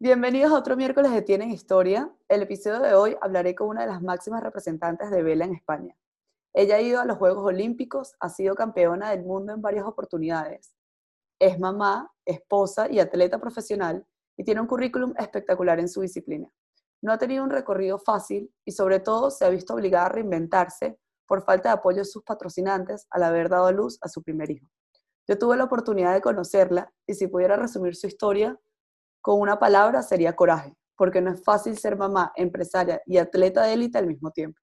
Bienvenidos a otro miércoles de Tienen Historia. El episodio de hoy hablaré con una de las máximas representantes de vela en España. Ella ha ido a los Juegos Olímpicos, ha sido campeona del mundo en varias oportunidades. Es mamá, esposa y atleta profesional y tiene un currículum espectacular en su disciplina. No ha tenido un recorrido fácil y sobre todo se ha visto obligada a reinventarse por falta de apoyo de sus patrocinantes al haber dado a luz a su primer hijo. Yo tuve la oportunidad de conocerla y si pudiera resumir su historia, con una palabra sería coraje, porque no es fácil ser mamá, empresaria y atleta de élite al mismo tiempo.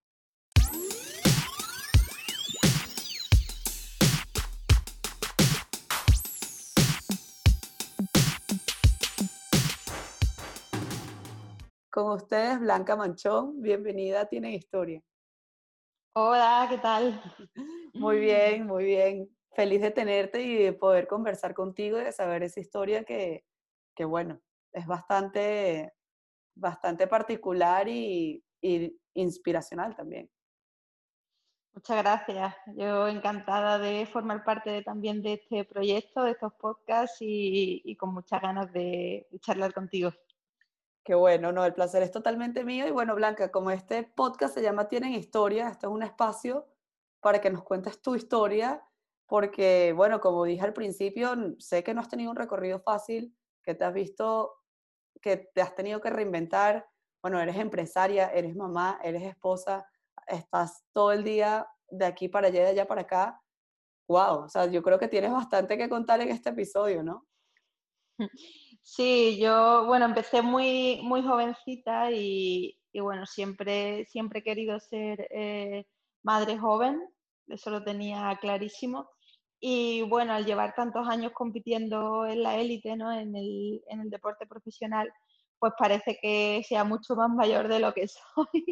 Con ustedes, Blanca Manchón, bienvenida Tienen Historia. Hola, ¿qué tal? Muy bien, muy bien. Feliz de tenerte y de poder conversar contigo y de saber esa historia que, que bueno, es bastante, bastante particular y, inspiracional también. Muchas gracias. Yo encantada de formar parte también de este proyecto, de estos podcasts y, con muchas ganas de, charlar contigo. Qué bueno, no, el placer es totalmente mío. Y bueno, Blanca, como este podcast se llama Tienen Historia, esto es un espacio para que nos cuentes tu historia, porque bueno, como dije al principio, sé que no has tenido un recorrido fácil, que te has visto que te has tenido que reinventar. Bueno, eres empresaria, eres mamá, eres esposa, estás todo el día de aquí para allá, de allá para acá. Wow, o sea, yo creo que tienes bastante que contar en este episodio, ¿no? Sí, yo, bueno, empecé muy, muy jovencita y, bueno, siempre, siempre he querido ser eh, madre joven, eso lo tenía clarísimo. Y bueno, al llevar tantos años compitiendo en la élite, ¿no? en, el, en el deporte profesional, pues parece que sea mucho más mayor de lo que soy,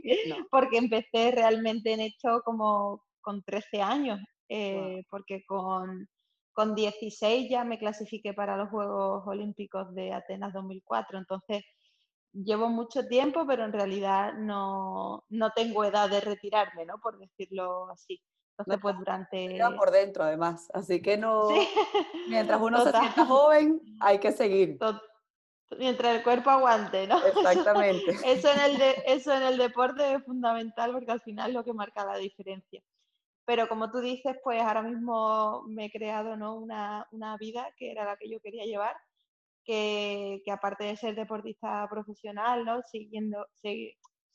porque empecé realmente en esto como con 13 años, eh, porque con, con 16 ya me clasifiqué para los Juegos Olímpicos de Atenas 2004, entonces llevo mucho tiempo, pero en realidad no, no tengo edad de retirarme, ¿no? por decirlo así. Entonces, pues durante... por dentro, además. Así que no... Mientras uno se sienta joven, hay que seguir. Mientras el cuerpo aguante, ¿no? Exactamente. eso, en el eso en el deporte es fundamental porque al final es lo que marca la diferencia. Pero como tú dices, pues ahora mismo me he creado ¿no? una, una vida que era la que yo quería llevar, que, que aparte de ser deportista profesional, ¿no? Siguiendo,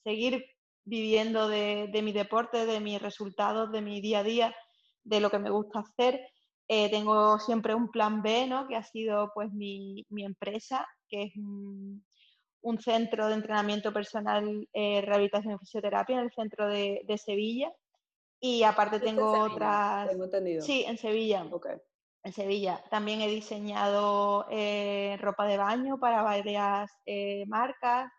seguir viviendo de, mi deporte, de mis resultados, de mi día a día, de lo que me gusta hacer. Eh, tengo siempre un plan B, ¿no? que ha sido pues mi, empresa, que es un, centro de entrenamiento personal, eh, rehabilitación y fisioterapia en el centro de, Sevilla. Y aparte tengo otras... Sí, en Sevilla. En Sevilla. También he diseñado eh, ropa de baño para varias marcas.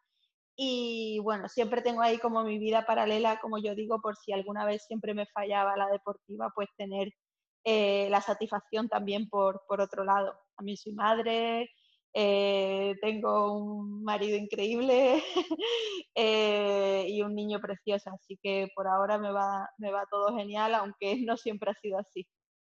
Y bueno, siempre tengo ahí como mi vida paralela, como yo digo, por si alguna vez siempre me fallaba la deportiva, pues tener eh, la satisfacción también por, por otro lado. También soy madre, eh, tengo un marido increíble eh, y un niño precioso, así que por ahora me va, me va todo genial, aunque no siempre ha sido así.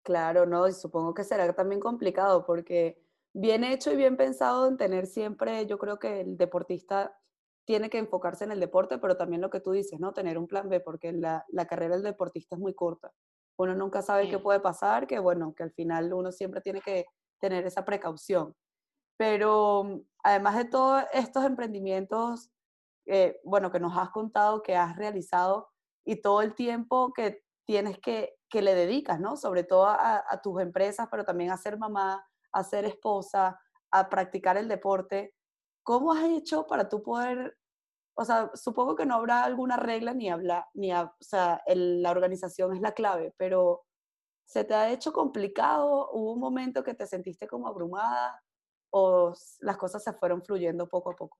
Claro, no, y supongo que será también complicado porque bien hecho y bien pensado en tener siempre, yo creo que el deportista tiene que enfocarse en el deporte, pero también lo que tú dices, ¿no? Tener un plan B, porque la, carrera del deportista es muy corta. Uno nunca sabe qué puede pasar, que bueno, que al final uno siempre tiene que tener esa precaución. Pero además de todos estos emprendimientos, eh, bueno, que nos has contado, que has realizado y todo el tiempo que tienes que, que le dedicas, ¿no? Sobre todo a, a tus empresas, pero también a ser mamá, a ser esposa, a practicar el deporte. ¿Cómo has hecho para tú poder, o sea, supongo que no habrá alguna regla ni habla, ni, o sea, la organización es la clave, pero ¿se te ha hecho complicado? ¿Hubo un momento que te sentiste como abrumada o las cosas se fueron fluyendo poco a poco?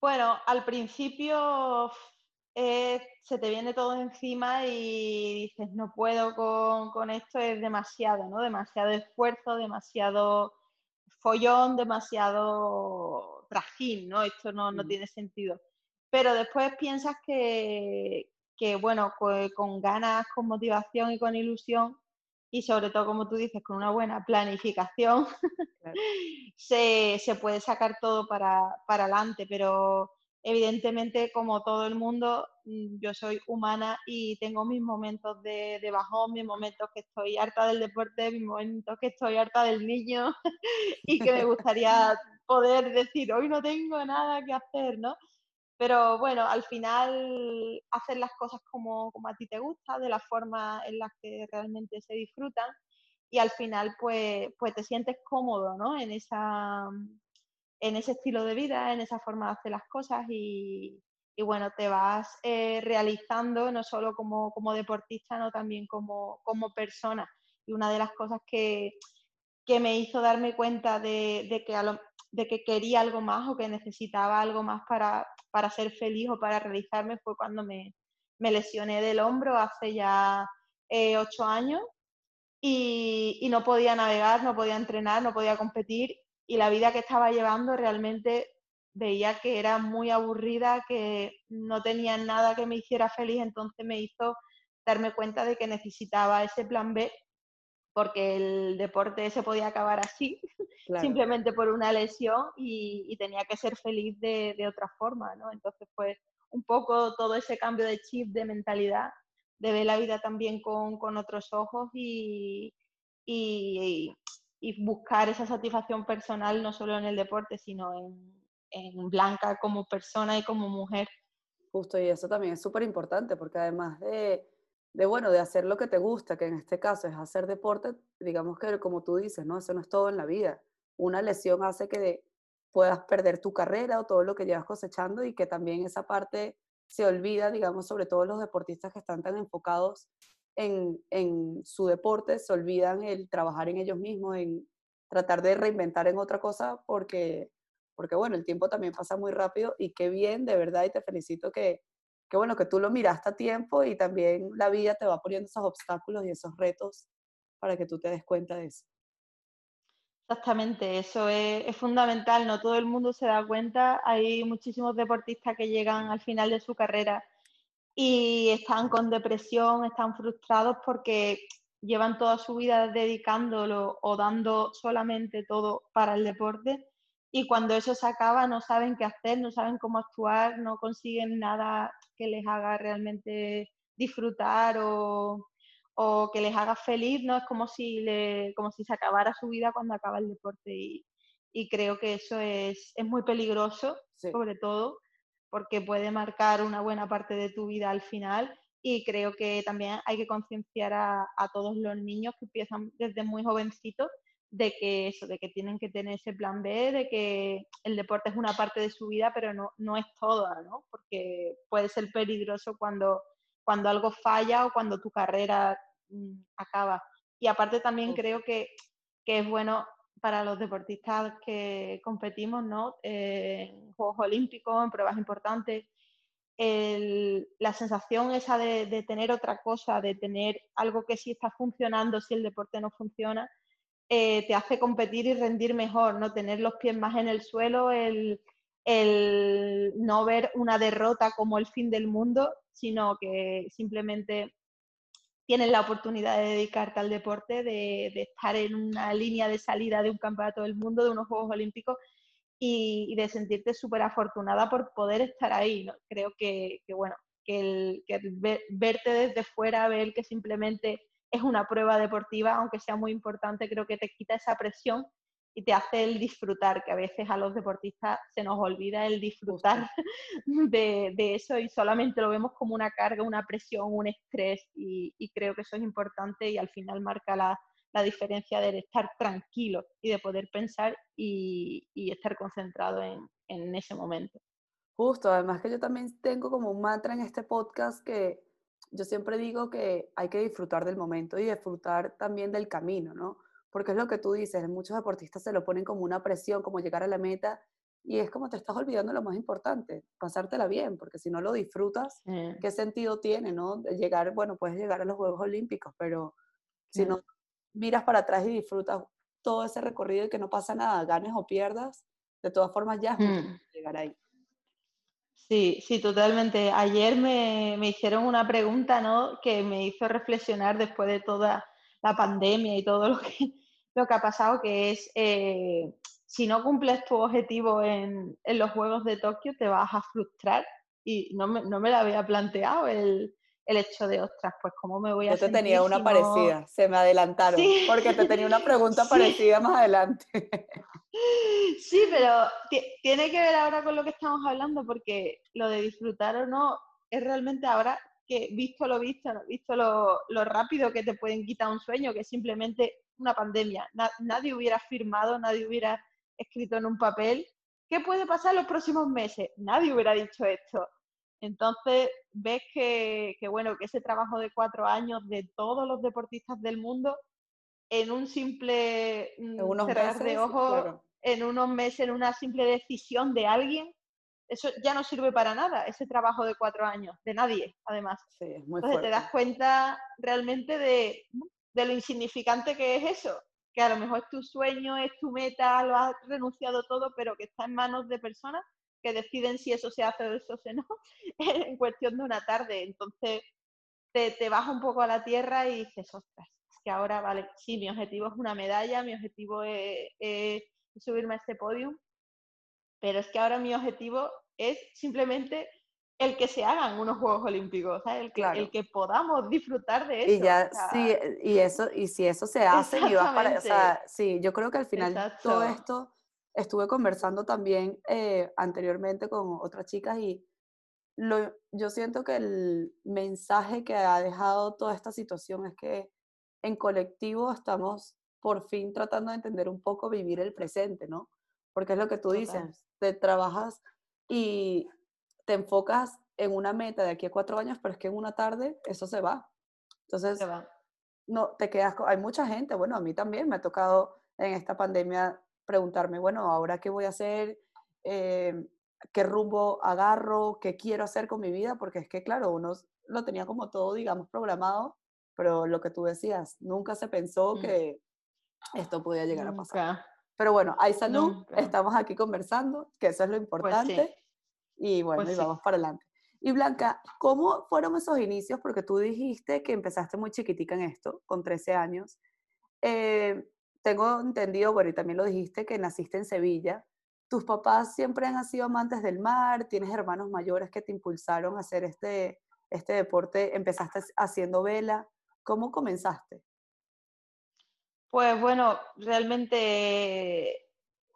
Bueno, al principio eh, se te viene todo encima y dices, no puedo con, con, esto, es demasiado, ¿no? Demasiado esfuerzo, demasiado follón, demasiado trajín, ¿no? Esto no, no mm. tiene sentido. Pero después piensas que, que bueno, con ganas, con motivación y con ilusión, y sobre todo, como tú dices, con una buena planificación, se, se, puede sacar todo para, para adelante, pero evidentemente, como todo el mundo, mm, yo soy humana y tengo mis momentos de, bajón, mis momentos que estoy harta del deporte, mis momentos que estoy harta del niño y que me gustaría poder decir, hoy no tengo nada que hacer, ¿no? Pero bueno, al final hacer las cosas como, como a ti te gusta, de la forma en la que realmente se disfrutan y al final pues, pues te sientes cómodo, ¿no? En esa en ese estilo de vida, en esa forma de hacer las cosas y, bueno, te vas eh, realizando no solo como, como deportista, no también como, como, persona. Y una de las cosas que, que me hizo darme cuenta de, de que de que quería algo más o que necesitaba algo más para, para ser feliz o para realizarme fue cuando me, me lesioné del hombro hace ya eh, ocho años y, y, no podía navegar, no podía entrenar, no podía competir y la vida que estaba llevando realmente veía que era muy aburrida, que no tenía nada que me hiciera feliz, entonces me hizo darme cuenta de que necesitaba ese plan B porque el deporte se podía acabar así, simplemente por una lesión y, tenía que ser feliz de, otra forma, ¿no? Entonces, pues, un poco todo ese cambio de chip, de mentalidad, de ver la vida también con, otros ojos y, y buscar esa satisfacción personal no solo en el deporte, sino en, en Blanca como persona y como mujer. Justo, y eso también es súper importante, porque además de, de, bueno, de hacer lo que te gusta, que en este caso es hacer deporte, digamos que como tú dices, ¿no? Eso no es todo en la vida. Una lesión hace que puedas perder tu carrera o todo lo que llevas cosechando y que también esa parte se olvida, digamos, sobre todo los deportistas que están tan enfocados en, su deporte se olvidan el trabajar en ellos mismos, en tratar de reinventar en otra cosa, porque, porque bueno, el tiempo también pasa muy rápido y qué bien, de verdad, y te felicito que, que bueno, que tú lo miraste a tiempo y también la vida te va poniendo esos obstáculos y esos retos para que tú te des cuenta de eso. Exactamente, eso es, es, fundamental, no todo el mundo se da cuenta, hay muchísimos deportistas que llegan al final de su carrera y están con depresión, están frustrados porque llevan toda su vida dedicándolo o dando solamente todo para el deporte y cuando eso se acaba no saben qué hacer, no saben cómo actuar, no consiguen nada que les haga realmente disfrutar o, o que les haga feliz, ¿no? Es como si, le, como si se acabara su vida cuando acaba el deporte y, y creo que eso es, es muy peligroso, sobre todo porque puede marcar una buena parte de tu vida al final y creo que también hay que concienciar a, todos los niños que empiezan desde muy jovencitos de que eso, de que tienen que tener ese plan B, de que el deporte es una parte de su vida, pero no, no es toda, ¿no? Porque puede ser peligroso cuando, cuando algo falla o cuando tu carrera mm, acaba. Y aparte también creo que, que es bueno para los deportistas que competimos ¿no? en Juegos Olímpicos, en pruebas importantes, la sensación esa de, tener otra cosa, de tener algo que sí está funcionando si el deporte no funciona, eh, te hace competir y rendir mejor, no tener los pies más en el suelo, el, el no ver una derrota como el fin del mundo, sino que simplemente tienes la oportunidad de dedicarte al deporte, de, estar en una línea de salida de un campeonato del mundo, de unos Juegos Olímpicos y, de sentirte súper afortunada por poder estar ahí. ¿no? Creo que, bueno, que, el, que verte desde fuera, ver que simplemente es una prueba deportiva, aunque sea muy importante, creo que te quita esa presión y te hace el disfrutar, que a veces a los deportistas se nos olvida el disfrutar de, eso y solamente lo vemos como una carga, una presión, un estrés y, creo que eso es importante y al final marca la, diferencia de estar tranquilo y de poder pensar y, estar concentrado en, en ese momento. Justo, además que yo también tengo como un mantra en este podcast que yo siempre digo que hay que disfrutar del momento y disfrutar también del camino, ¿no? Porque es lo que tú dices, muchos deportistas se lo ponen como una presión, como llegar a la meta, y es como te estás olvidando lo más importante, pasártela bien, porque si no lo disfrutas, ¿qué sentido tiene, no? llegar, bueno, puedes llegar a los Juegos Olímpicos, pero si no miras para atrás y disfrutas todo ese recorrido y que no pasa nada, ganes o pierdas, de todas formas ya es mm. llegar ahí. Sí, sí, totalmente. Ayer me, me, hicieron una pregunta, ¿no? Que me hizo reflexionar después de toda la pandemia y todo lo que, lo que ha pasado, que es eh, si no cumples tu objetivo en, en, los Juegos de Tokio, te vas a frustrar. Y no me, no me lo había planteado el, el hecho de, ostras, pues cómo me voy a... Yo te tenía una parecida, se me adelantaron, porque te tenía una pregunta parecida más adelante. Sí, pero tiene que ver ahora con lo que estamos hablando, porque lo de disfrutar o no es realmente ahora que visto lo visto, visto lo, lo rápido que te pueden quitar un sueño, que es simplemente una pandemia. nadie hubiera firmado, nadie hubiera escrito en un papel. ¿Qué puede pasar en los próximos meses? Nadie hubiera dicho esto. Entonces, ves que, bueno, que ese trabajo de cuatro años de todos los deportistas del mundo, en un simple cerrar de ojos, en unos meses, en una simple decisión de alguien, eso ya no sirve para nada, ese trabajo de cuatro años, de nadie, además. Sí, es muy Entonces te das cuenta realmente de, de lo insignificante que es eso, que a lo mejor es tu sueño, es tu meta, lo has renunciado todo, pero que está en manos de personas que deciden si eso se hace o eso se no en cuestión de una tarde. Entonces te, te baja un poco a la tierra y dices, ostras, es que ahora, vale, sí, mi objetivo es una medalla, mi objetivo es, subirme a este podium, pero es que ahora mi objetivo es simplemente el que se hagan unos Juegos Olímpicos, el, que, el que podamos disfrutar de eso. Y ya, sí, y eso, y si eso se hace, y vas para, o sea, sí, yo creo que al final todo esto estuve conversando también eh, anteriormente con otras chicas y lo, yo siento que el mensaje que ha dejado toda esta situación es que en colectivo estamos por fin tratando de entender un poco vivir el presente, ¿no? Porque es lo que tú dices, te trabajas y te enfocas en una meta de aquí a cuatro años, pero es que en una tarde eso se va. Entonces, no te quedas hay mucha gente, bueno, a mí también me ha tocado en esta pandemia preguntarme, bueno, ahora qué voy a hacer, em, qué rumbo agarro, qué quiero hacer con mi vida, porque es que, claro, uno lo tenía como todo, digamos, programado, pero lo que tú decías, nunca se pensó mm. que esto podía llegar a pasar. Pero bueno, hay salud, estamos aquí conversando, que eso es lo pues importante, y bueno, pues y vamos para adelante. Y Blanca, ¿cómo fueron esos inicios? Porque tú dijiste que empezaste muy chiquitica en esto, con 13 años. Eh, tengo entendido, bueno, y también lo dijiste, que naciste en Sevilla. ¿Tus papás siempre han sido amantes del mar? ¿Tienes hermanos mayores que te impulsaron a hacer este, este deporte? ¿Empezaste haciendo vela? ¿Cómo comenzaste? Pues bueno, realmente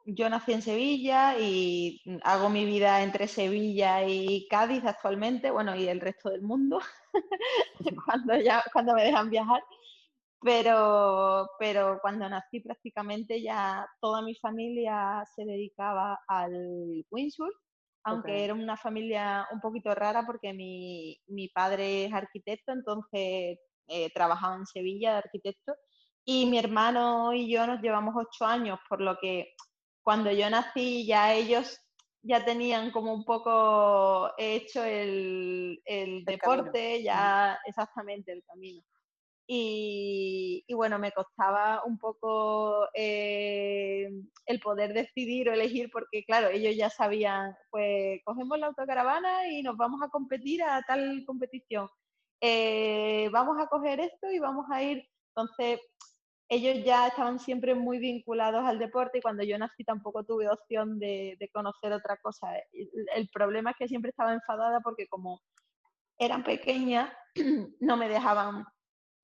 yo nací en Sevilla y hago mi vida entre Sevilla y Cádiz actualmente, bueno, y el resto del mundo, cuando, ya, cuando me dejan viajar. Pero, pero cuando nací prácticamente ya toda mi familia se dedicaba al windsurf, aunque era una familia un poquito rara porque mi, mi padre es arquitecto, entonces eh, trabajaba en Sevilla de arquitecto y mi hermano y yo nos llevamos ocho años, por lo que cuando yo nací ya ellos ya tenían como un poco hecho el, el, deporte, ya exactamente el camino. Y, bueno, me costaba un poco eh, el poder decidir o elegir porque, claro, ellos ya sabían, pues cogemos la autocaravana y nos vamos a competir a tal competición. Eh, vamos a coger esto y vamos a ir. Entonces, ellos ya estaban siempre muy vinculados al deporte y cuando yo nací tampoco tuve opción de, de conocer otra cosa. El problema es que siempre estaba enfadada porque como eran pequeñas, no me dejaban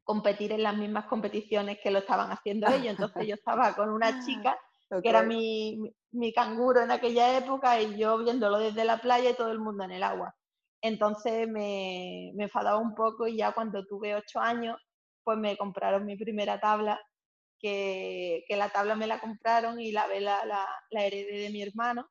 competir en las mismas competiciones que lo estaban haciendo ellos. Entonces yo estaba con una chica que era mi, mi, canguro en aquella época y yo viéndolo desde la playa y todo el mundo en el agua. Entonces me, me enfadaba un poco y ya cuando tuve ocho años, pues me compraron mi primera tabla, que, la tabla me la compraron y la vela la, heredé de mi hermano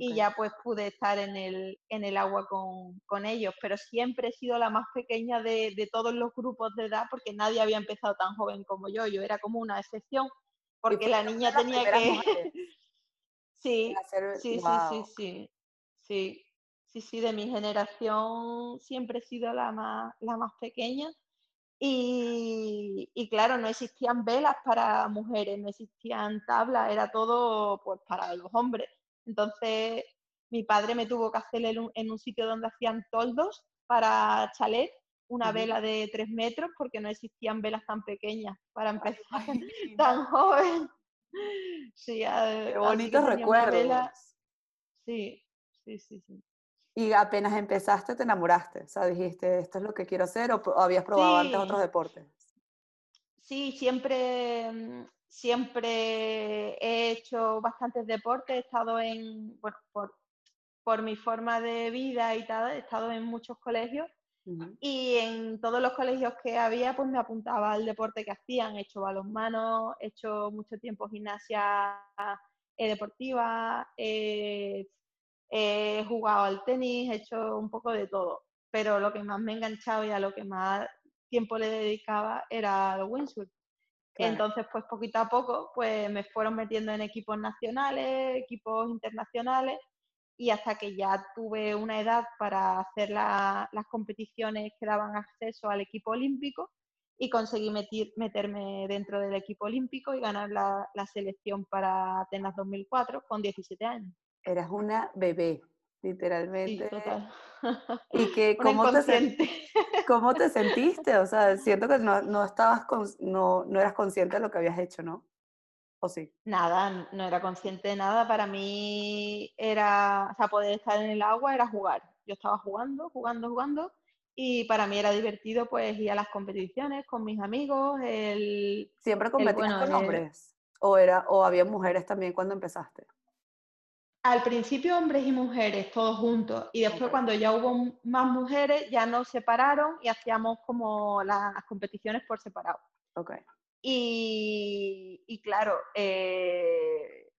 y ya pues pude estar en el, en el agua con, con, ellos, pero siempre he sido la más pequeña de, de, todos los grupos de edad porque nadie había empezado tan joven como yo, yo era como una excepción porque la niña tenía que... sí, sí, sí, sí, sí, sí, sí, sí, de mi generación siempre he sido la más, la más pequeña y, y, claro, no existían velas para mujeres, no existían tablas, era todo pues para los hombres. Entonces, mi padre me tuvo que hacer en un, sitio donde hacían toldos para chalet una vela de tres metros porque no existían velas tan pequeñas para empezar tan joven. Sí, Qué bonitos recuerdos. Sí, sí, sí, sí. Y apenas empezaste, te enamoraste, o sea, dijiste, esto es lo que quiero hacer, o, habías probado antes otros deportes. Sí, siempre, siempre he hecho bastantes deportes, he estado en, bueno, por, por mi forma de vida y tal, he estado en muchos colegios y en todos los colegios que había, pues me apuntaba al deporte que hacían. He hecho balonmano, he hecho mucho tiempo gimnasia eh, deportiva, he jugado al tenis, he hecho un poco de todo. Pero lo que más me enganchaba y a lo que más tiempo le dedicaba era el windsurf. Entonces, pues poquito a poco, pues me fueron metiendo en equipos nacionales, equipos internacionales y hasta que ya tuve una edad para hacer las competiciones que daban acceso al equipo olímpico y conseguí meterme dentro del equipo olímpico y ganar la, selección para Atenas 2004 con 17 años. Eras una bebé, literalmente. Sí, total. ¿Y que, ¿cómo, te, cómo te sentiste? O sea, siento que no, no estabas no, no eras consciente de lo que habías hecho, ¿no? ¿O sí? Nada, no era consciente de nada. Para mí era, o sea, poder estar en el agua era jugar. Yo estaba jugando, jugando, jugando. Y para mí era divertido pues ir a las competiciones con mis amigos. El, ¿Siempre competías con hombres? ¿O, era, ¿O había mujeres también cuando empezaste? Al principio hombres y mujeres, todos juntos. Y después cuando ya hubo más mujeres, ya nos separaron y hacíamos como las competiciones por separado. Okay. Y, claro, eh,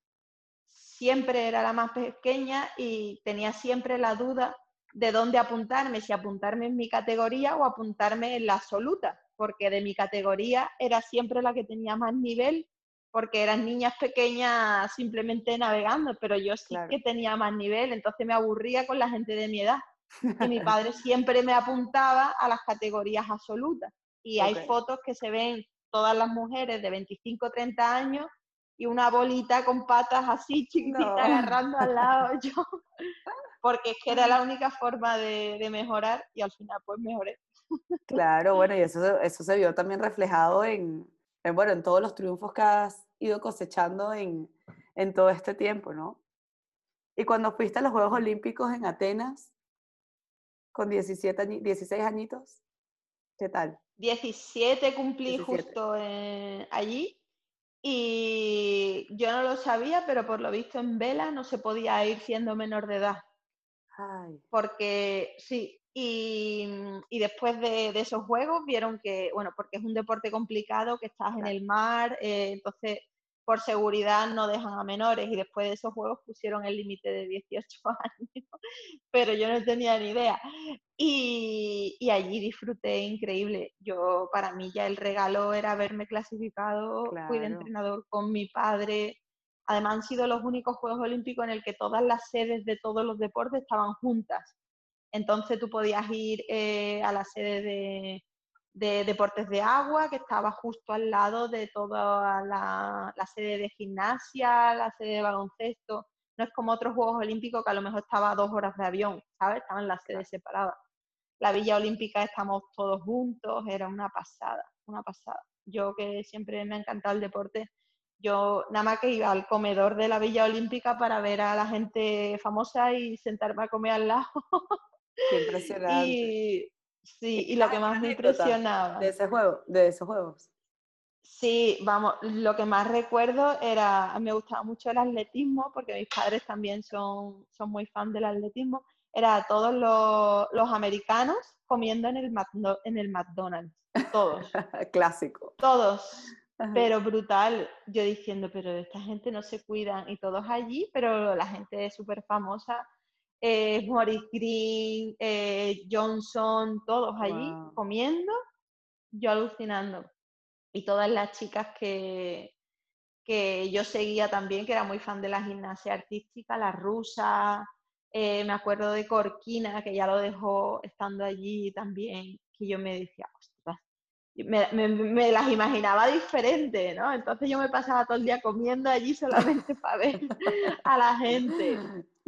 siempre era la más pequeña y tenía siempre la duda de dónde apuntarme, si apuntarme en mi categoría o apuntarme en la absoluta, porque de mi categoría era siempre la que tenía más nivel, porque eran niñas pequeñas simplemente navegando, pero yo sí que tenía más nivel, entonces me aburría con la gente de mi edad. Y mi padre siempre me apuntaba a las categorías absolutas. Y hay fotos que se ven todas las mujeres de 25 30 años y una bolita con patas así chiquitita agarrando al lado yo, porque es que era la única forma de, mejorar y al final pues mejoré. Claro, bueno, y eso, eso se vio también reflejado en, bueno, en todos los triunfos que has ido cosechando en, en todo este tiempo, ¿no? Y cuando fuiste a los Juegos Olímpicos en Atenas, con 17, 16 añitos, ¿qué tal? 17 cumplí justo allí y yo no lo sabía, pero por lo visto en vela no se podía ir siendo menor de edad. Porque sí, y, después de, esos juegos vieron que, bueno, porque es un deporte complicado, que estás en el mar, eh, entonces por seguridad no dejan a menores y después de esos juegos pusieron el límite de 18 años, pero yo no tenía ni idea. Y, allí disfruté increíble. Yo, para mí ya el regalo era haberme clasificado, fui de entrenador con mi padre. Además han sido los únicos Juegos Olímpicos en el que todas las sedes de todos los deportes estaban juntas. Entonces tú podías ir eh, a la sede de, de deportes de agua, que estaba justo al lado de toda la, sede de gimnasia, la sede de baloncesto. No es como otros Juegos Olímpicos que a lo mejor estaba a dos horas de avión, ¿sabes? Estaban las sedes separadas. La Villa Olímpica estamos todos juntos, era una pasada, una pasada. Yo que siempre me ha encantado el deporte, yo nada más que iba al comedor de la Villa Olímpica para ver a la gente famosa y sentarme a comer al lado. Qué impresionante. Sí, y lo que más me impresionaba. De ese juego, de esos juegos. Sí, vamos, lo que más recuerdo era, me gustaba mucho el atletismo, porque mis padres también son, son muy fan del atletismo, era todos los, americanos comiendo en el, en el McDonald's, todos. Clásico. Todos, pero brutal, yo diciendo, pero esta gente no se cuidan, y todos allí, pero la gente es súper famosa eh, Maurice Green, eh, Johnson, todos allí comiendo, yo alucinando. Y todas las chicas que, que yo seguía también, que era muy fan de la gimnasia artística, la rusa, eh, me acuerdo de Corquina, que ya lo dejó estando allí también, que yo me decía, me, las imaginaba diferentes, ¿no? Entonces yo me pasaba todo el día comiendo allí solamente para ver a la gente.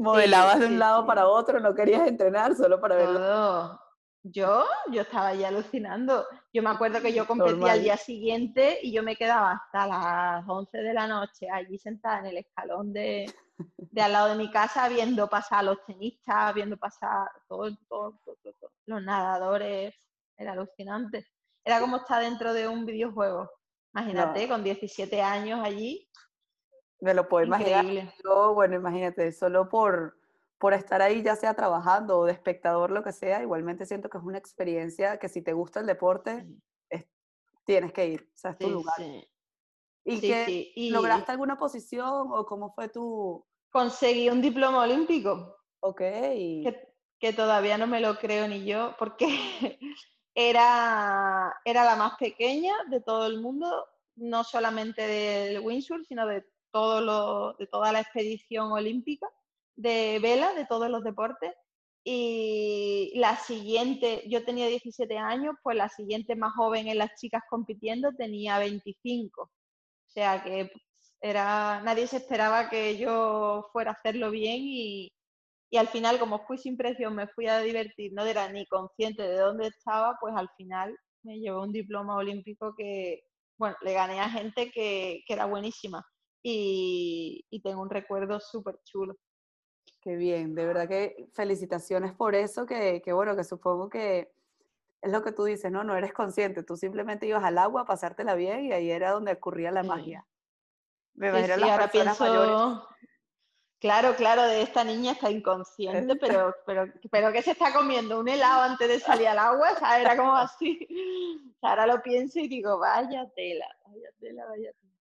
Modelabas de un lado para otro, no querías entrenar solo para verlo. Yo, yo estaba ya alucinando. Yo me acuerdo que yo competía al día siguiente y yo me quedaba hasta las 11 de la noche allí sentada en el escalón de, de al lado de mi casa viendo pasar a los tenistas, viendo pasar todo, todo, todo, los nadadores. Era alucinante. Era como estar dentro de un videojuego. Imagínate, con 17 años allí. Me lo puedo imaginar. Yo, bueno, imagínate, solo por, por estar ahí, ya sea trabajando o de espectador, lo que sea, igualmente siento que es una experiencia que si te gusta el deporte, tienes que ir, o sea, es tu lugar. ¿Y que lograste alguna posición o cómo fue tu...? Conseguí un diploma olímpico. Ok. Que, que todavía no me lo creo ni yo, porque era, era la más pequeña de todo el mundo, no solamente del windsurf, sino de, todo lo, de toda la expedición olímpica de vela de todos los deportes. Y la siguiente, yo tenía 17 años, pues la siguiente más joven en las chicas compitiendo tenía 25. O sea que era, nadie se esperaba que yo fuera a hacerlo bien y, y al final, como fui sin presión, me fui a divertir, no era ni consciente de dónde estaba, pues al final me llevó un diploma olímpico que, bueno, le gané a gente que, que era buenísima y, y tengo un recuerdo súper chulo. Qué bien, de verdad que felicitaciones por eso, que, que, bueno, que supongo que es lo que tú dices, ¿no? No eres consciente, tú simplemente ibas al agua a pasártela bien y ahí era donde ocurría la magia. Me imagino las ahora pienso... Claro, claro, de esta niña está inconsciente, pero, pero, pero que se está comiendo un helado antes de salir al agua, o sea, era como así. ahora lo pienso y digo, vaya tela, vaya tela, vaya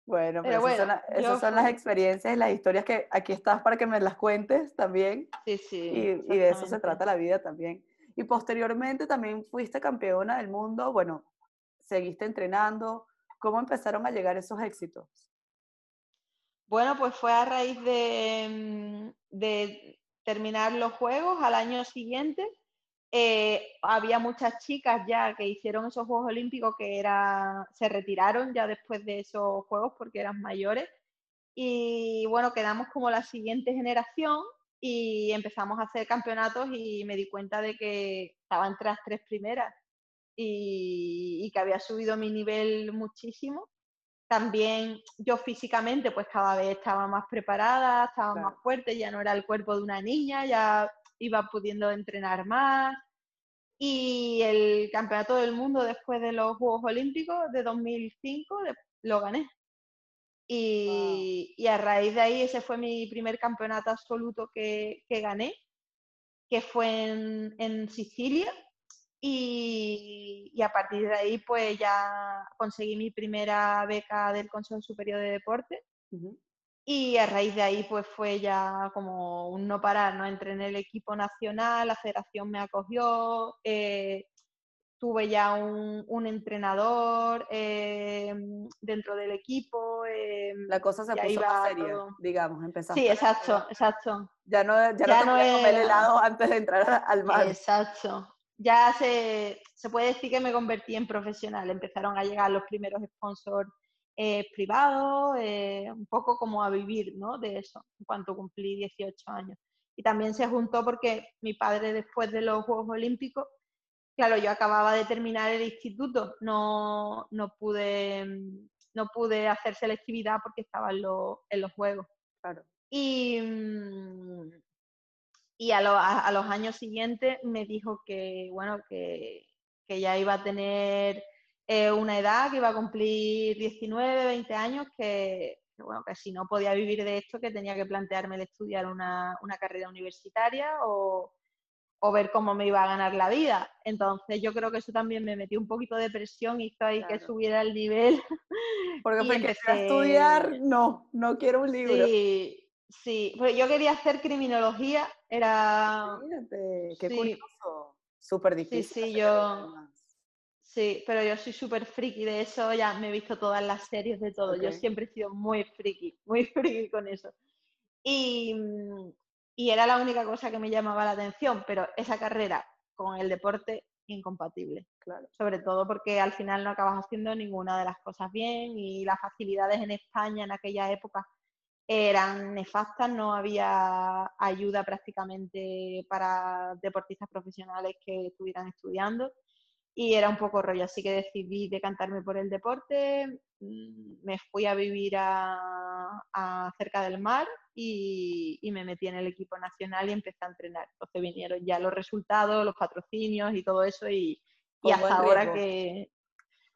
Bueno, pero, esas, son, las experiencias y las historias que aquí estás para que me las cuentes también. Sí, sí. Y, y, de eso se trata la vida también. Y posteriormente también fuiste campeona del mundo, bueno, seguiste entrenando. ¿Cómo empezaron a llegar esos éxitos? Bueno, pues fue a raíz de, mm, de terminar los juegos al año siguiente eh, había muchas chicas ya que hicieron esos Juegos Olímpicos que era, se retiraron ya después de esos Juegos porque eran mayores. Y bueno, quedamos como la siguiente generación y empezamos a hacer campeonatos y me di cuenta de que estaba entre las tres primeras y, que había subido mi nivel muchísimo. También yo físicamente pues cada vez estaba más preparada, estaba más fuerte, ya no era el cuerpo de una niña, ya iba pudiendo entrenar más. Y el campeonato del mundo después de los Juegos Olímpicos de 2005 lo gané. Y, a raíz de ahí ese fue mi primer campeonato absoluto que, gané, que fue en, Sicilia. Y, a partir de ahí pues ya conseguí mi primera beca del Consejo Superior de Deporte. Y a raíz de ahí, pues fue ya como un no parar, ¿no? Entré en el equipo nacional, la federación me acogió, eh, tuve ya un, entrenador eh, dentro del equipo. Eh, la cosa se puso más seria, digamos, empezamos. Sí, exacto, exacto. Ya no, ya, no, no comer helado antes de entrar al mar. Exacto. Ya se, se puede decir que me convertí en profesional. Empezaron a llegar los primeros sponsors eh, privado, eh, un poco como a vivir ¿no? de eso, en cuanto cumplí 18 años. Y también se juntó porque mi padre después de los Juegos Olímpicos, claro, yo acababa de terminar el instituto, no, no, pude, no pude hacer selectividad porque estaba en, en los Juegos. Claro. Y, y a, a, los años siguientes me dijo que, bueno, que, que ya iba a tener eh, una edad que iba a cumplir 19, 20 años, que, bueno, que si no podía vivir de esto, que tenía que plantearme el estudiar una, carrera universitaria o, ver cómo me iba a ganar la vida. Entonces yo creo que eso también me metió un poquito de presión, y hizo ahí que subiera el nivel. Porque y empecé a estudiar, no, no quiero un libro. Sí, sí, pero yo quería hacer criminología, era... Fíjate, qué curioso, súper difícil. Sí, sí, yo... Sí, pero yo soy súper friki de eso, ya me he visto todas las series de todo. Yo siempre he sido muy friki, muy friki con eso. Y, mm, y, era la única cosa que me llamaba la atención, pero esa carrera con el deporte, incompatible. Claro. Sobre todo porque al final no acabas haciendo ninguna de las cosas bien y las facilidades en España en aquella época eran nefastas, no había ayuda prácticamente para deportistas profesionales que estuvieran estudiando y era un poco rollo, así que decidí decantarme por el deporte, mm, me fui a vivir a, cerca del mar y, me metí en el equipo nacional y empecé a entrenar. Entonces vinieron ya los resultados, los patrocinios y todo eso y, hasta ahora que...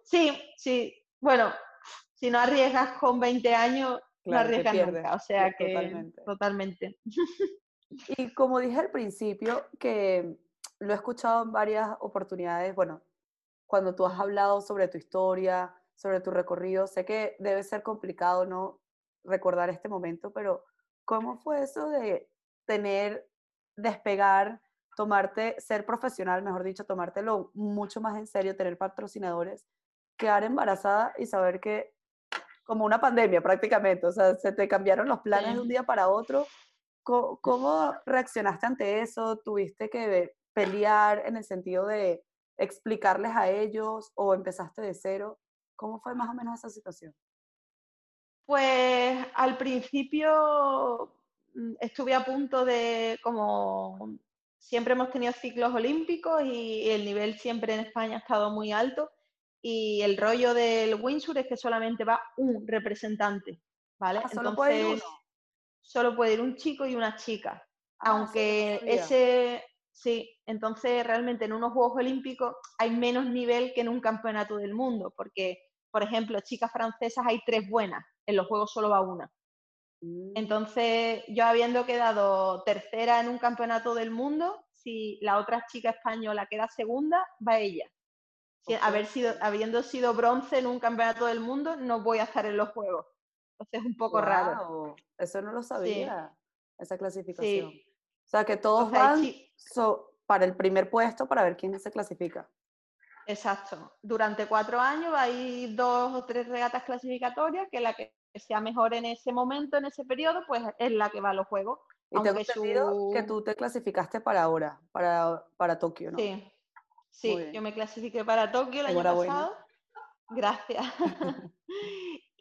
Sí, sí, bueno, si no arriesgas con 20 años, no arriesgas nunca, o sea que totalmente. totalmente. Y como dije al principio, que lo he escuchado en varias oportunidades, bueno, cuando tú has hablado sobre tu historia, sobre tu recorrido, sé que debe ser complicado no recordar este momento, pero ¿cómo fue eso de tener, despegar, tomarte, ser profesional, mejor dicho, tomártelo mucho más en serio, tener patrocinadores, quedar embarazada y saber que como una pandemia prácticamente, o sea, se te cambiaron los planes de un día para otro. ¿Cómo, reaccionaste ante eso? ¿Tuviste que pelear en el sentido de explicarles a ellos o empezaste de cero? ¿Cómo fue más o menos esa situación? Pues al principio mm, estuve a punto de, como siempre hemos tenido ciclos olímpicos y el nivel siempre en España ha estado muy alto y el rollo del Windsor es que solamente va un representante, ¿vale? Ah, solo puede ir uno. Solo puede ir un chico y una chica. Ah, aunque ese, Sí, entonces realmente en unos Juegos Olímpicos hay menos nivel que en un campeonato del mundo, porque, por ejemplo, chicas francesas hay tres buenas, en los Juegos solo va una. Mm. Entonces, yo habiendo quedado tercera en un campeonato del mundo, si la otra chica española queda segunda, va ella. haber sido, habiendo sido bronce en un campeonato del mundo, no voy a estar en los Juegos. Entonces es un poco raro. Eso no lo sabía, esa clasificación. O sea, que todos van para el primer puesto para ver quién se clasifica. Exacto. Durante cuatro años hay dos o tres regatas clasificatorias que la que sea mejor en ese momento, en ese periodo, pues es la que va a los juegos. Y tengo entendido que tú te clasificaste para ahora, para, para Tokio, ¿no? Sí, sí, yo me clasifiqué para Tokio el año pasado. Gracias.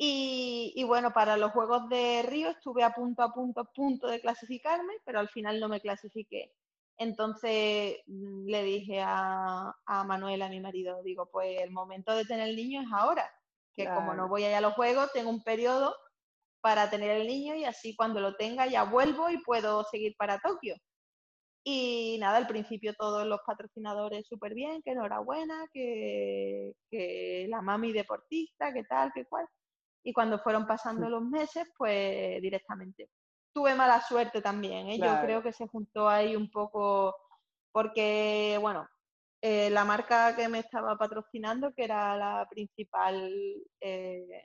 Y, bueno, para los Juegos de Río estuve a punto, a punto, a punto de clasificarme, pero al final no me clasifiqué. Entonces mm, le dije a, a Manuel, a mi marido, digo, pues el momento de tener el niño es ahora, que como no voy allá a los Juegos, tengo un periodo para tener el niño y así cuando lo tenga ya vuelvo y puedo seguir para Tokio. Y nada, al principio todos los patrocinadores súper bien, que enhorabuena, que, que la mami deportista, que tal, que cual y cuando fueron pasando los meses, pues directamente. Tuve mala suerte también, ¿eh? yo creo que se juntó ahí un poco porque, bueno, eh, la marca que me estaba patrocinando, que era la principal eh,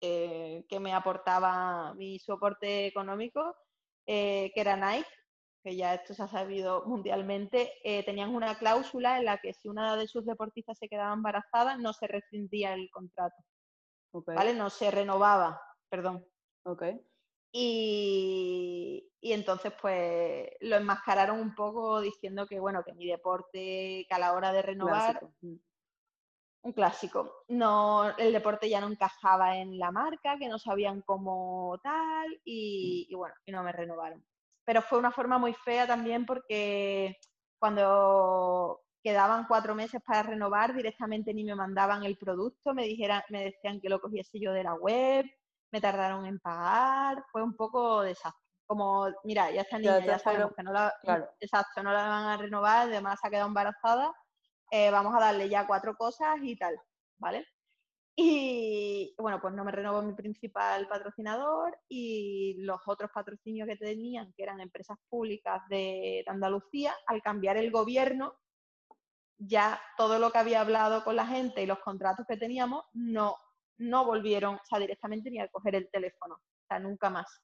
que me aportaba mi soporte económico, que era Nike, que ya esto se ha sabido mundialmente, tenían una cláusula en la que si una de sus deportistas se quedaba embarazada, no se rescindía el contrato. ¿vale? No se renovaba, perdón. Okay. Y, entonces, pues, lo enmascararon un poco diciendo que, bueno, que mi deporte, que a la hora de renovar, mm. un clásico, no, el deporte ya no encajaba en la marca, que no sabían cómo tal, y, y bueno, y no me renovaron. Pero fue una forma muy fea también porque cuando quedaban cuatro meses para renovar, directamente ni me mandaban el producto, me, dijeran, me decían que lo cogiese yo de la web, me tardaron en pagar, fue un poco desastre. Como, mira, ya está niña, ya, sabemos que no la, exacto, no la van a renovar, además ha quedado embarazada, eh, vamos a darle ya cuatro cosas y tal, ¿vale? Y bueno, pues no me renovó mi principal patrocinador y los otros patrocinios que tenían, que eran empresas públicas de Andalucía, al cambiar el gobierno, ya todo lo que había hablado con la gente y los contratos que teníamos no, no volvieron, o sea, directamente ni a coger el teléfono, o sea, nunca más.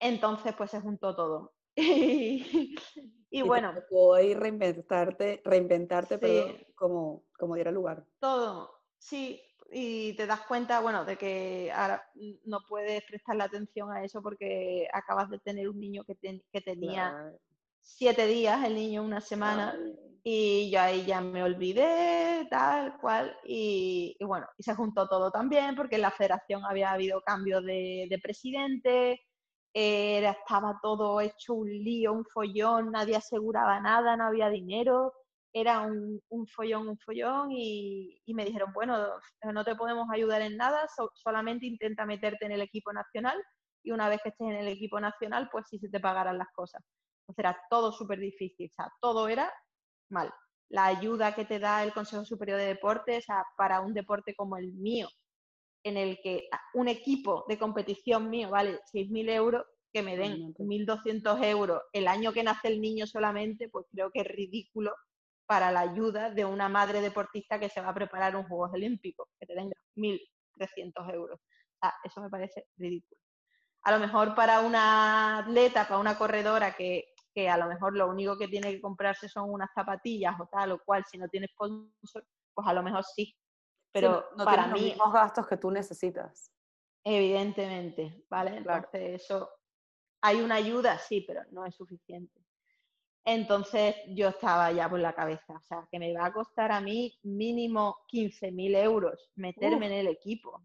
Entonces, pues se juntó todo. y, bueno. Te reinventarte, reinventarte, pero como, como diera lugar. Todo, sí. Y te das cuenta, bueno, de que ahora no puedes prestarle atención a eso porque acabas de tener un niño que, que tenía siete días, el niño una semana, y yo ahí ya me olvidé, tal cual, y, bueno, y se juntó todo también porque en la federación había habido cambio de, presidente, estaba todo hecho un lío, un follón, nadie aseguraba nada, no había dinero, era un, follón, un follón, y, me dijeron, bueno, no te podemos ayudar en nada, solamente intenta meterte en el equipo nacional, y una vez que estés en el equipo nacional, pues sí se te pagarán las cosas. Entonces era todo súper difícil, o sea, todo era mal. La ayuda que te da el Consejo Superior de Deportes para un deporte como el mío, en el que un equipo de competición mío vale 6.000 euros, que me den 1.200 euros el año que nace el niño solamente, pues creo que es ridículo para la ayuda de una madre deportista que se va a preparar un Juegos Olímpicos, que te den 1.300 euros. eso me parece ridículo. A lo mejor para una atleta, para una corredora que que a lo mejor lo único que tiene que comprarse son unas zapatillas o tal o cual, si no tiene sponsor, pues a lo mejor sí. Pero no para mí... los mismos gastos que tú necesitas. Evidentemente, ¿vale? Entonces eso, hay una ayuda, sí, pero no es suficiente. Entonces yo estaba ya por la cabeza, o sea, que me va a costar a mí mínimo 15.000 euros meterme en el equipo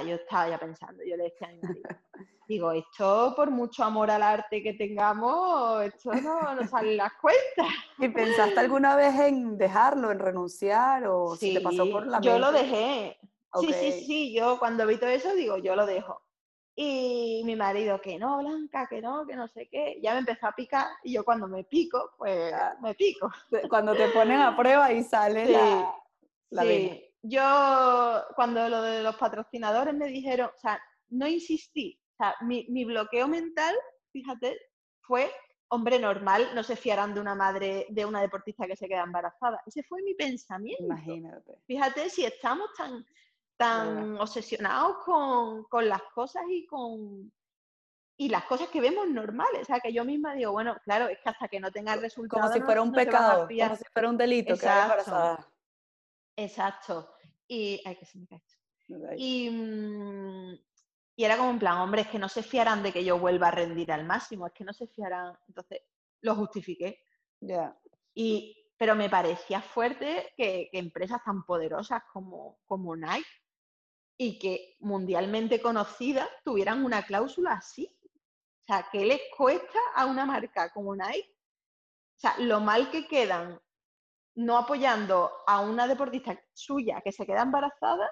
yo estaba ya pensando, yo le decía a mi marido, digo, esto por mucho amor al arte que tengamos, esto no nos sale las cuentas. ¿Y pensaste alguna vez en dejarlo, en renunciar o si te pasó por la yo lo dejé. Sí, sí, sí, yo cuando vi todo eso digo, yo lo dejo. Y mi marido, que no, Blanca, que no, que no sé qué, ya me empezó a picar y yo cuando me pico, pues me pico. Cuando te ponen a prueba y sale la, la sí yo cuando lo de los patrocinadores me dijeron, o sea, no insistí, o sea, mi, bloqueo mental, fíjate, fue, hombre, normal, no se fiarán de una madre, de una deportista que se queda embarazada. Ese fue mi pensamiento. Imagínate. Fíjate si estamos tan, tan obsesionados con, con las cosas y con, y las cosas que vemos normales. O sea, que yo misma digo, bueno, claro, es que hasta que no tenga el resultado. Como si fuera un pecado, como si fuera un delito. Exacto. Exacto. Y, ay, que se me cae Y, mm, y era como en plan, hombre, es que no se fiarán de que yo vuelva a rendir al máximo, es que no se fiarán. Entonces, lo justifiqué. Ya. Y, pero me parecía fuerte que, empresas tan poderosas como, como Nike y que mundialmente conocidas tuvieran una cláusula así. O sea, ¿qué les cuesta a una marca como Nike? O sea, lo mal que quedan no apoyando a una deportista suya que se queda embarazada,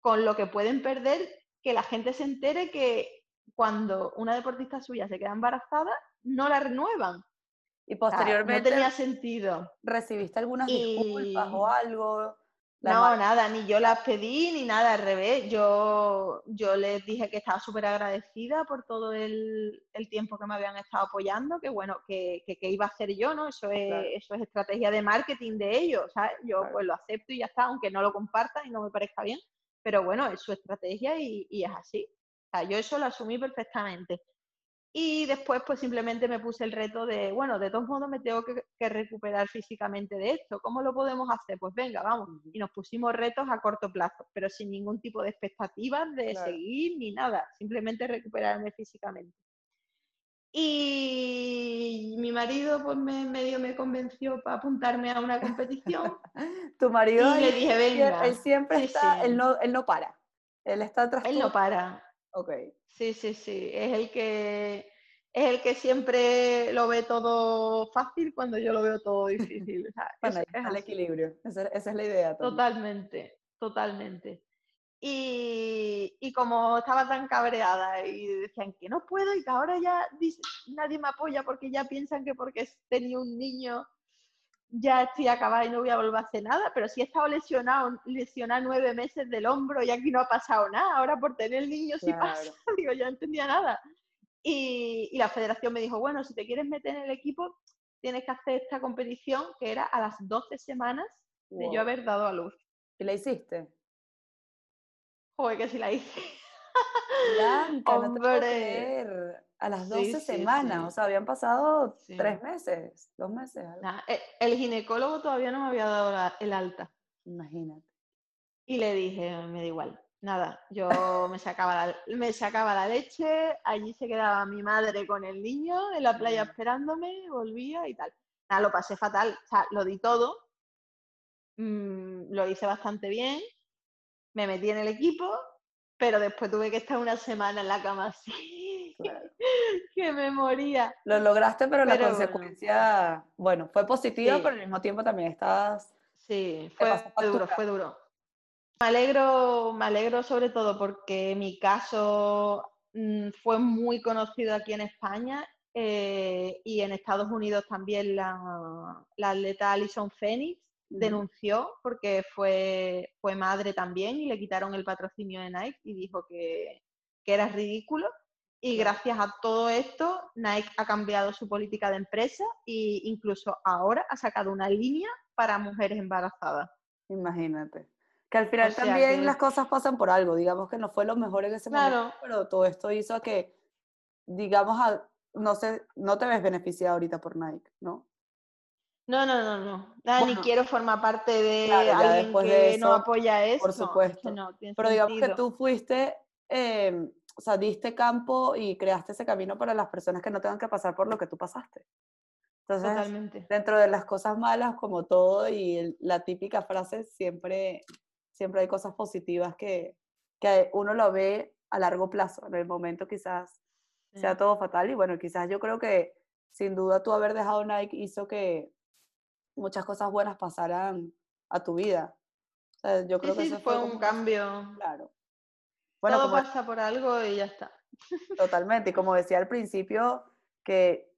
con lo que pueden perder que la gente se entere que cuando una deportista suya se queda embarazada, no la renuevan. Y posteriormente. no tenía sentido. ¿Recibiste algunas disculpas o algo? No, nada, ni yo las pedí ni nada, al revés. Yo, yo les dije que estaba súper agradecida por todo el, tiempo que me habían estado apoyando, que bueno, que, que, iba a hacer yo, ¿no? Eso es, eso es estrategia de marketing de ellos, ¿sabes? Yo pues lo acepto y ya está, aunque no lo compartan y no me parezca bien, pero bueno, es su estrategia y, y es así. O sea, yo eso lo asumí perfectamente. Y después, pues simplemente me puse el reto de, bueno, de todos modos me tengo que, recuperar físicamente de esto. ¿Cómo lo podemos hacer? Pues venga, vamos. Y nos pusimos retos a corto plazo, pero sin ningún tipo de expectativas de seguir ni nada. Simplemente recuperarme físicamente. Y mi marido, pues me, medio me convenció para apuntarme a una competición. tu marido, y le dije, venga. Él siempre está, Él, no, él no para. Él está atrás. Él no para. Ok. Sí, sí, sí. Es el que es el que siempre lo ve todo fácil cuando yo lo veo todo difícil. bueno, es, el equilibrio. Esa, es la idea. Totalmente, totalmente. Y, y, como estaba tan cabreada y decían que no puedo y que ahora ya nadie me apoya porque ya piensan que porque tenía un niño ya estoy acabada y no voy a volver a hacer nada, pero si he estado lesionado, lesionado nueve meses del hombro y aquí no ha pasado nada, ahora por tener el niño sí pasa, digo, ya no entendía nada. Y, la federación me dijo, bueno, si te quieres meter en el equipo, tienes que hacer esta competición que era a las 12 semanas de yo haber dado a luz. ¿Y la hiciste? Joder, que sí la hice. Blanca, no te a las 12 semanas, o sea, habían pasado tres meses, dos meses. E, el, ginecólogo todavía no me había dado el alta. Imagínate. Y le dije, me da igual. Nada, yo me sacaba, la, me sacaba la leche, allí se quedaba mi madre con el niño en la playa esperándome, volvía y tal. Nada, lo pasé fatal, o sea, lo di todo, mm, lo hice bastante bien, me metí en el equipo, pero después tuve que estar una semana en la cama así, que me moría. Lo lograste, pero, la consecuencia, bueno. fue positiva, pero al mismo tiempo también estás... Sí, fue duro, fue duro. Me alegro, me alegro sobre todo porque mi caso mm, fue muy conocido aquí en España eh, y en Estados Unidos también la, atleta Alison Phoenix denunció porque fue, fue madre también y le quitaron el patrocinio de Nike y dijo que, que era ridículo. Y gracias a todo esto, Nike ha cambiado su política de empresa e incluso ahora ha sacado una línea para mujeres embarazadas. Imagínate. Que al final también las cosas pasan por algo, digamos que no fue lo mejor en ese momento, pero todo esto hizo que, digamos, no sé, no te ves beneficiado ahorita por Nike, ¿no? No, no, no, no. ni quiero formar parte de alguien que no apoya eso. Por supuesto. pero digamos que tú fuiste, em, o sea, diste campo y creaste ese camino para las personas que no tengan que pasar por lo que tú pasaste. Entonces, Totalmente. dentro de las cosas malas, como todo, y la típica frase, siempre siempre hay cosas positivas que, que uno lo ve a largo plazo. En el momento quizás sea todo fatal y bueno, quizás yo creo que sin duda tú haber dejado Nike hizo que muchas cosas buenas pasaran a tu vida. yo creo que eso fue, un cambio. Claro. Bueno, todo pasa por algo y ya está. Totalmente. Y como decía al principio, que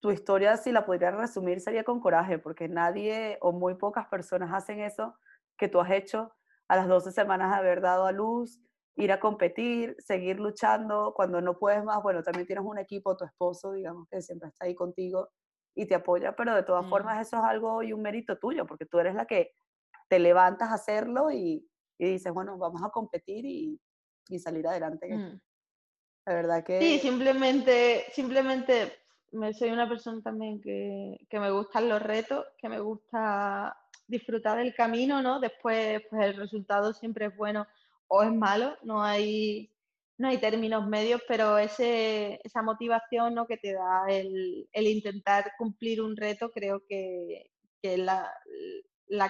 tu historia, si la pudiera resumir, sería con coraje, porque nadie o muy pocas personas hacen eso que tú has hecho a las 12 semanas de haber dado a luz, ir a competir, seguir luchando, cuando no puedes más, bueno, también tienes un equipo, tu esposo, digamos, que siempre está ahí contigo y te apoya, pero de todas formas eso es algo y un mérito tuyo, porque tú eres la que te levantas a hacerlo y, y dices, bueno, vamos a competir y, y salir adelante. Mm. La verdad que... Sí, simplemente, simplemente me, soy una persona también que, que me gustan los retos, que me gusta disfrutar el camino, ¿no? Después, pues el resultado siempre es bueno o es malo, no hay, no hay términos medios, pero ese, esa motivación ¿no? que te da el, intentar cumplir un reto, creo que, es la,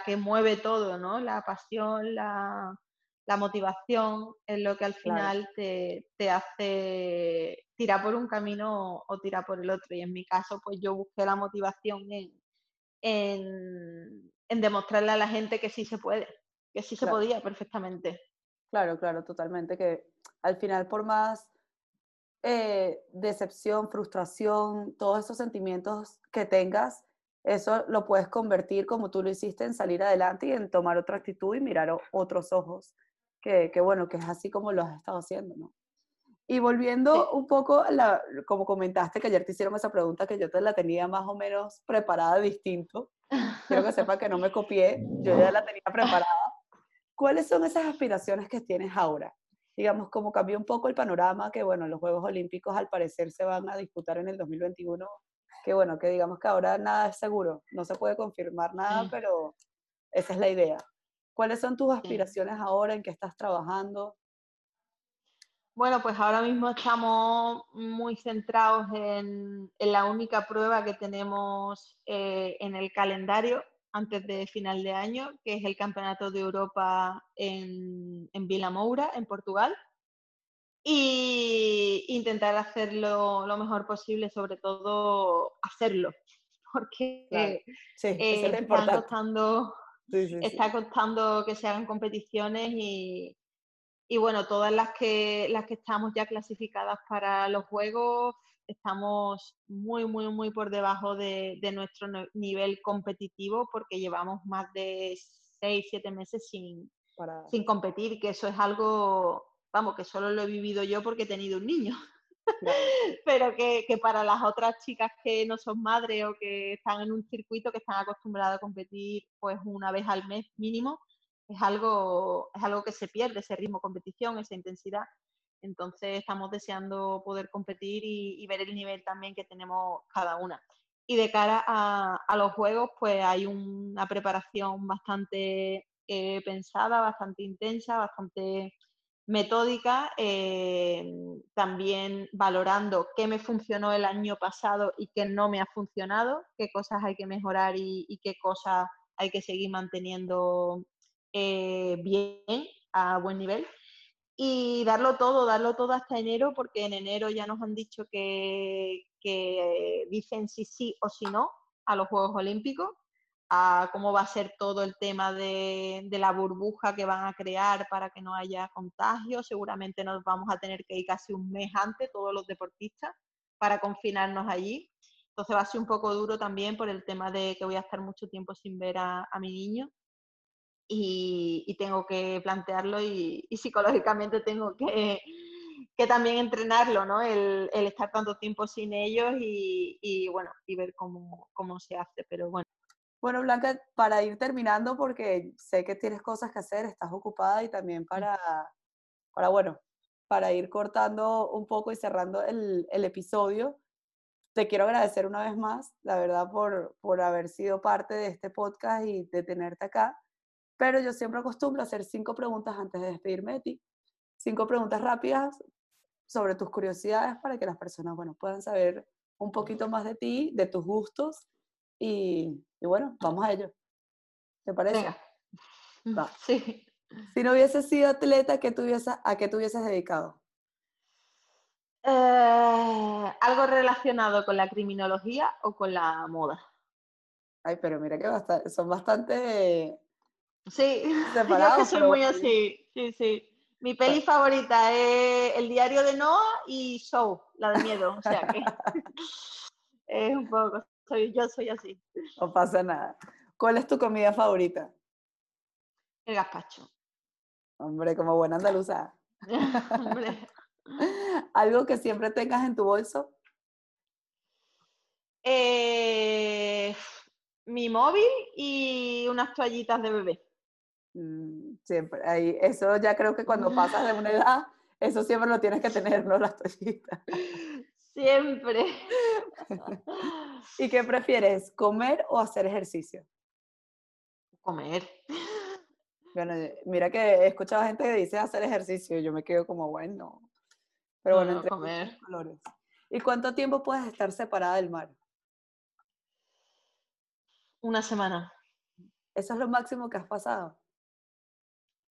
que mueve todo, ¿no? La pasión, la, motivación es lo que al final te, te, hace tirar por un camino o tirar por el otro. Y en mi caso, pues yo busqué la motivación en, en, en demostrarle a la gente que sí se puede, que sí se podía perfectamente. Claro, claro, totalmente, que al final por más eh, decepción, frustración, todos esos sentimientos que tengas, eso lo puedes convertir como tú lo hiciste en salir adelante y en tomar otra actitud y mirar otros ojos, que, que bueno, que es así como lo has estado haciendo, ¿no? Y volviendo un poco, la, como comentaste que ayer te hicieron esa pregunta que yo te la tenía más o menos preparada distinto. Quiero que sepa que no me copié, yo ya la tenía preparada. ¿Cuáles son esas aspiraciones que tienes ahora? Digamos, como cambió un poco el panorama, que bueno, los Juegos Olímpicos al parecer se van a disputar en el 2021, que bueno, que digamos que ahora nada es seguro, no se puede confirmar nada, pero esa es la idea. ¿Cuáles son tus aspiraciones ahora? ¿En qué estás trabajando? Bueno, pues ahora mismo estamos muy centrados en, la única prueba que tenemos eh, en el calendario antes de final de año, que es el Campeonato de Europa en, en Vilamoura, en Portugal. Y intentar hacerlo lo mejor posible, sobre todo hacerlo, porque eh, está, costando, está costando que se hagan competiciones y, y bueno, todas las que, las que estamos ya clasificadas para los juegos, estamos muy, muy, muy por debajo de, nuestro nivel competitivo porque llevamos más de seis, siete meses sin, sin competir, que eso es algo, vamos, que solo lo he vivido yo porque he tenido un niño. Pero que, que, para las otras chicas que no son madres o que están en un circuito que están acostumbradas a competir pues una vez al mes mínimo, es algo, es algo que se pierde, ese ritmo de competición, esa intensidad. Entonces estamos deseando poder competir y, ver el nivel también que tenemos cada una. Y de cara a, los juegos, pues hay una preparación bastante, eh, pensada, bastante intensa, bastante metódica, eh, también valorando qué me funcionó el año pasado y qué no me ha funcionado, qué cosas hay que mejorar y, qué cosas hay que seguir manteniendo eh, bien, a buen nivel. Y darlo todo, darlo todo hasta enero, porque en enero ya nos han dicho que, que dicen si sí o si no a los Juegos Olímpicos a cómo va a ser todo el tema de, la burbuja que van a crear para que no haya contagio. Seguramente nos vamos a tener que ir casi un mes antes, todos los deportistas, para confinarnos allí. Entonces va a ser un poco duro también por el tema de que voy a estar mucho tiempo sin ver a, mi niño y, tengo que plantearlo y, psicológicamente tengo que, también entrenarlo, ¿no? El, estar tanto tiempo sin ellos y, bueno, y ver cómo, cómo se hace. Pero bueno, bueno, Blanca, para ir terminando, porque sé que tienes cosas que hacer, estás ocupada y también para, para bueno, para ir cortando un poco y cerrando el, el episodio, te quiero agradecer una vez más, la verdad, por, por haber sido parte de este podcast y de tenerte acá. Pero yo siempre acostumbro a hacer cinco preguntas antes de despedirme de ti. Cinco preguntas rápidas sobre tus curiosidades para que las personas, bueno, puedan saber un poquito más de ti, de tus gustos y, bueno, vamos a ello. ¿Te parece? Sí. Si no hubieses sido atleta, ¿a qué te hubieses dedicado? Eh, algo relacionado con la criminología o con la moda. Ay, pero mira que son bastante sí. Yo soy muy así, sí, sí. Mi peli favorita es El diario de Noah y Show, la de miedo. O sea que es un poco soy, yo soy así. No pasa nada. ¿Cuál es tu comida favorita? El gazpacho. Hombre, como buena andaluza. Hombre. ¿Algo que siempre tengas en tu bolso? Eh, mi móvil y unas toallitas de bebé. Mm, siempre. Ahí, eso ya creo que cuando pasas de una edad, eso siempre lo tienes que tener, ¿no? Las toallitas. Siempre. ¿Y qué prefieres, comer o hacer ejercicio? Comer. Bueno, eh, mira que he escuchado gente que dice hacer ejercicio, yo me quedo como, bueno. Pero bueno, entre comer. colores. ¿Y cuánto tiempo puedes estar separada del mar? Una semana. ¿Eso es lo máximo que has pasado?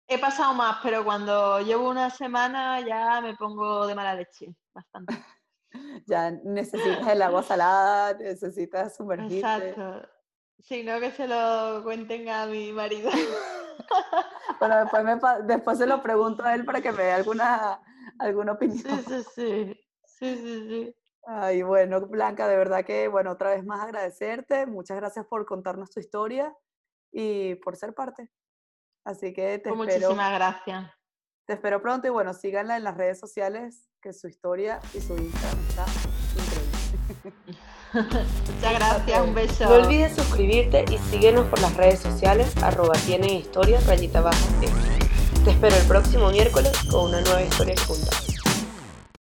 He pasado más, pero cuando llevo una semana ya me pongo de mala leche, bastante. ya necesitas el agua salada, necesitas sumergirte. Exacto. Si no, que se lo cuenten a mi marido. bueno, después, me, después se lo pregunto a él para que me dé alguna, alguna opinión. Sí, sí, sí. Sí, sí, sí. Ay, bueno, Blanca, de verdad que, bueno, otra vez más agradecerte. Muchas gracias por contarnos tu historia y por ser parte. Así que te pues espero. Muchísimas gracias. Te espero pronto y bueno, síganla en las redes sociales, que su historia y su Instagram está increíble. Muchas gracias, un beso. No olvides suscribirte y síguenos por las redes sociales, arroba tiene historia, rayita abajo. Te espero el próximo miércoles con una nueva historia juntas.